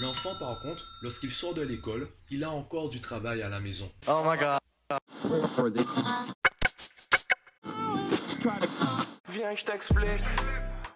L'enfant, par contre, lorsqu'il sort de l'école, il a encore du travail à la maison. Oh my god. Viens, je t'explique.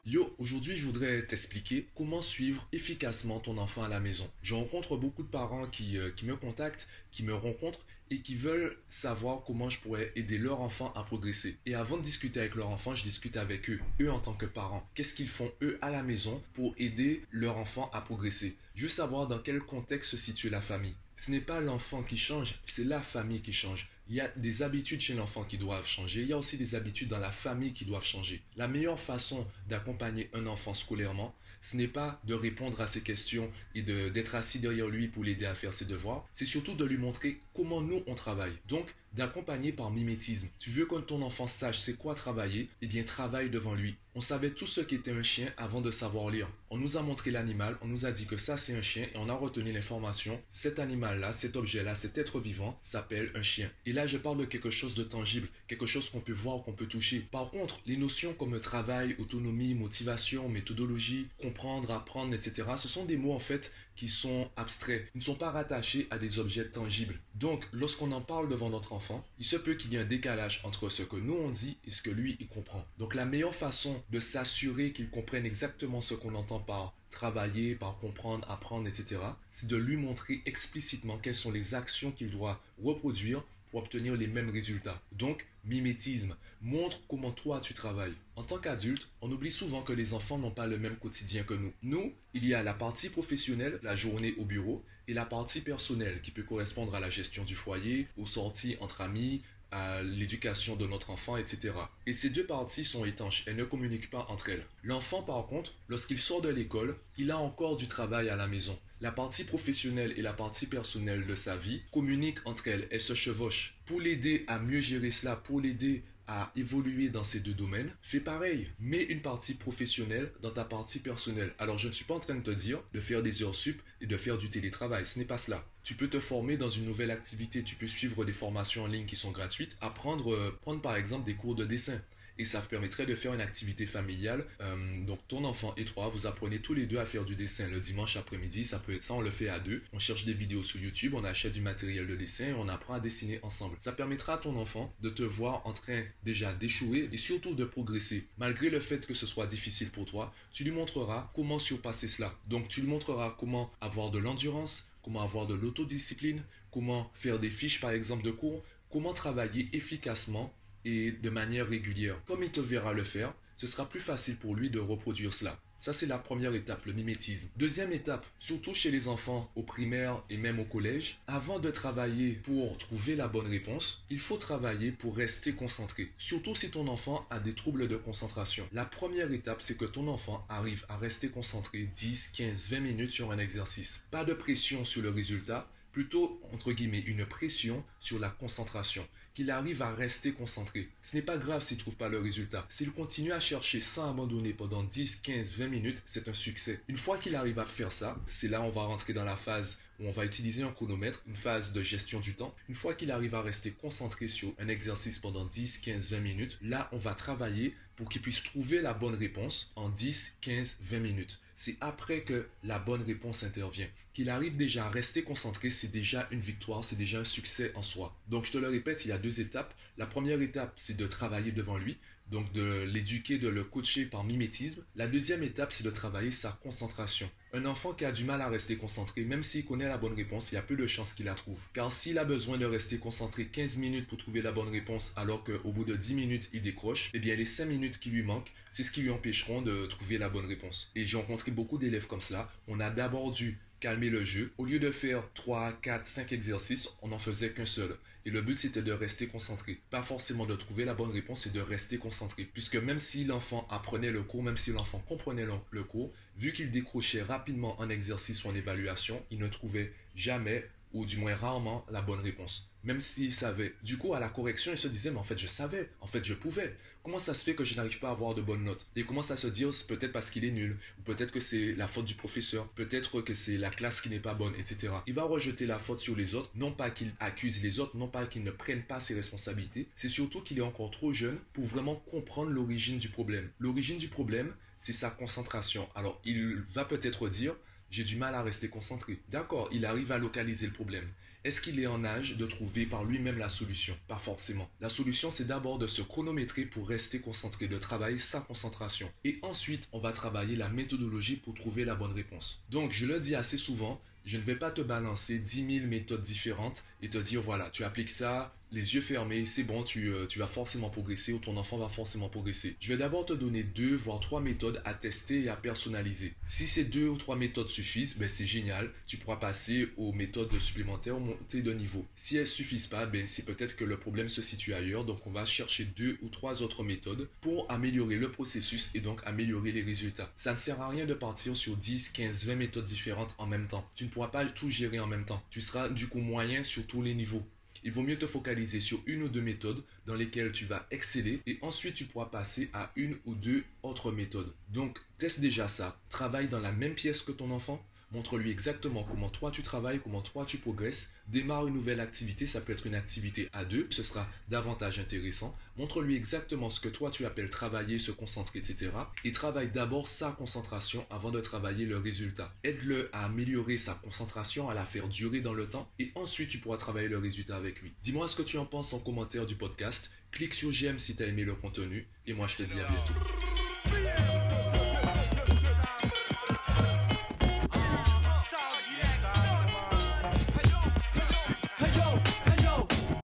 Yo, aujourd'hui, je voudrais t'expliquer comment suivre efficacement ton enfant à la maison. Je rencontre beaucoup de parents qui, euh, qui me contactent, qui me rencontrent et qui veulent savoir comment je pourrais aider leur enfant à progresser. Et avant de discuter avec leur enfant, je discute avec eux, eux en tant que parents. Qu'est-ce qu'ils font eux à la maison pour aider leur enfant à progresser? Je veux savoir dans quel contexte se situe la famille. Ce n'est pas l'enfant qui change, c'est la famille qui change. Il y a des habitudes chez l'enfant qui doivent changer. Il y a aussi des habitudes dans la famille qui doivent changer. La meilleure façon d'accompagner un enfant scolairement, ce n'est pas de répondre à ses questions et d'être assis derrière lui pour l'aider à faire ses devoirs. C'est surtout de lui montrer comment nous on travaille. Donc, d'accompagner par mimétisme. Tu veux que ton enfant sache c'est quoi travailler? Eh bien, travaille devant lui. On savait tout ce qu'était un chien avant de savoir lire. On nous a montré l'animal, on nous a dit que ça c'est un chien et on a retenu l'information. Cet animal-là, cet objet-là, cet être vivant s'appelle un chien. Et là, je parle de quelque chose de tangible, quelque chose qu'on peut voir, qu'on peut toucher. Par contre, les notions comme travail, autonomie, motivation, méthodologie, comprendre, apprendre, etc., ce sont des mots en fait qui sont abstraits, ils ne sont pas rattachés à des objets tangibles. Donc, lorsqu'on en parle devant notre enfant, il se peut qu'il y ait un décalage entre ce que nous on dit et ce que lui il comprend. Donc, la meilleure façon de s'assurer qu'il comprenne exactement ce qu'on entend par travailler, par comprendre, apprendre, etc., c'est de lui montrer explicitement quelles sont les actions qu'il doit reproduire obtenir les mêmes résultats. Donc, mimétisme, montre comment toi tu travailles. En tant qu'adulte, on oublie souvent que les enfants n'ont pas le même quotidien que nous. Nous, il y a la partie professionnelle, la journée au bureau, et la partie personnelle qui peut correspondre à la gestion du foyer, aux sorties entre amis, à l'éducation de notre enfant, etc. Et ces deux parties sont étanches, elles ne communiquent pas entre elles. L'enfant, par contre, lorsqu'il sort de l'école, il a encore du travail à la maison. La partie professionnelle et la partie personnelle de sa vie communiquent entre elles, elles se chevauchent. Pour l'aider à mieux gérer cela, pour l'aider à évoluer dans ces deux domaines, fais pareil. Mets une partie professionnelle dans ta partie personnelle. Alors je ne suis pas en train de te dire de faire des heures sup et de faire du télétravail. Ce n'est pas cela. Tu peux te former dans une nouvelle activité. Tu peux suivre des formations en ligne qui sont gratuites. Apprendre, euh, prendre par exemple des cours de dessin et ça permettrait de faire une activité familiale. Euh, donc ton enfant et toi, vous apprenez tous les deux à faire du dessin le dimanche après-midi, ça peut être ça, on le fait à deux. On cherche des vidéos sur YouTube, on achète du matériel de dessin et on apprend à dessiner ensemble. Ça permettra à ton enfant de te voir en train déjà d'échouer et surtout de progresser. Malgré le fait que ce soit difficile pour toi, tu lui montreras comment surpasser cela. Donc tu lui montreras comment avoir de l'endurance, comment avoir de l'autodiscipline, comment faire des fiches par exemple de cours, comment travailler efficacement de manière régulière. Comme il te verra le faire, ce sera plus facile pour lui de reproduire cela. Ça, c'est la première étape, le mimétisme. Deuxième étape, surtout chez les enfants au primaire et même au collège, avant de travailler pour trouver la bonne réponse, il faut travailler pour rester concentré. Surtout si ton enfant a des troubles de concentration. La première étape, c'est que ton enfant arrive à rester concentré 10, 15, 20 minutes sur un exercice. Pas de pression sur le résultat, plutôt, entre guillemets, une pression sur la concentration qu'il arrive à rester concentré. Ce n'est pas grave s'il ne trouve pas le résultat. S'il continue à chercher sans abandonner pendant 10, 15, 20 minutes, c'est un succès. Une fois qu'il arrive à faire ça, c'est là on va rentrer dans la phase où on va utiliser un chronomètre, une phase de gestion du temps. Une fois qu'il arrive à rester concentré sur un exercice pendant 10, 15, 20 minutes, là on va travailler pour qu'il puisse trouver la bonne réponse en 10, 15, 20 minutes c'est après que la bonne réponse intervient. Qu'il arrive déjà à rester concentré, c'est déjà une victoire, c'est déjà un succès en soi. Donc je te le répète, il y a deux étapes. La première étape, c'est de travailler devant lui, donc de l'éduquer, de le coacher par mimétisme. La deuxième étape, c'est de travailler sa concentration. Un enfant qui a du mal à rester concentré, même s'il connaît la bonne réponse, il y a peu de chances qu'il la trouve. Car s'il a besoin de rester concentré 15 minutes pour trouver la bonne réponse, alors qu'au bout de 10 minutes, il décroche, eh bien les 5 minutes qui lui manquent, c'est ce qui lui empêcheront de trouver la bonne réponse. Et j'ai rencontré beaucoup d'élèves comme cela. On a d'abord dû calmer le jeu. Au lieu de faire 3, 4, 5 exercices, on n'en faisait qu'un seul. Et le but, c'était de rester concentré. Pas forcément de trouver la bonne réponse, et de rester concentré. Puisque même si l'enfant apprenait le cours, même si l'enfant comprenait le, cours, vu qu'il décrochait rapidement un exercice ou en évaluation, il ne trouvait jamais ou du moins rarement la bonne réponse, même s'il savait. Du coup, à la correction, il se disait, mais en fait, je savais, en fait, je pouvais. Comment ça se fait que je n'arrive pas à avoir de bonnes notes? Et il commence à se dire, c'est peut-être parce qu'il est nul, ou peut-être que c'est la faute du professeur, peut-être que c'est la classe qui n'est pas bonne, etc. Il va rejeter la faute sur les autres, non pas qu'il accuse les autres, non pas qu'il ne prenne pas ses responsabilités, c'est surtout qu'il est encore trop jeune pour vraiment comprendre l'origine du problème. L'origine du problème, c'est sa concentration. Alors, il va peut-être dire, j'ai du mal à rester concentré. D'accord, il arrive à localiser le problème. Est-ce qu'il est en âge de trouver par lui-même la solution? Pas forcément. La solution, c'est d'abord de se chronométrer pour rester concentré, de travailler sa concentration. Et ensuite, on va travailler la méthodologie pour trouver la bonne réponse. Donc, je le dis assez souvent, je ne vais pas te balancer 10 000 méthodes différentes et te dire, voilà, tu appliques ça, les yeux fermés, c'est bon, tu, euh, tu, vas forcément progresser ou ton enfant va forcément progresser. Je vais d'abord te donner deux, voire trois méthodes à tester et à personnaliser. Si ces deux ou trois méthodes suffisent, ben c'est génial. Tu pourras passer aux méthodes supplémentaires monter de niveau. Si elles suffisent pas, ben c'est peut-être que le problème se situe ailleurs. Donc on va chercher deux ou trois autres méthodes pour améliorer le processus et donc améliorer les résultats. Ça ne sert à rien de partir sur 10, 15, 20 méthodes différentes en même temps. Tu ne pourras pas tout gérer en même temps. Tu seras du coup moyen sur tous les niveaux il vaut mieux te focaliser sur une ou deux méthodes dans lesquelles tu vas exceller et ensuite tu pourras passer à une ou deux autres méthodes. Donc, teste déjà ça. Travaille dans la même pièce que ton enfant Montre-lui exactement comment toi tu travailles, comment toi tu progresses. Démarre une nouvelle activité, ça peut être une activité à deux, ce sera davantage intéressant. Montre-lui exactement ce que toi tu appelles travailler, se concentrer, etc. Et travaille d'abord sa concentration avant de travailler le résultat. Aide-le à améliorer sa concentration, à la faire durer dans le temps, et ensuite tu pourras travailler le résultat avec lui. Dis-moi ce que tu en penses en commentaire du podcast. Clique sur j'aime si tu as aimé le contenu, et moi je te dis à bientôt.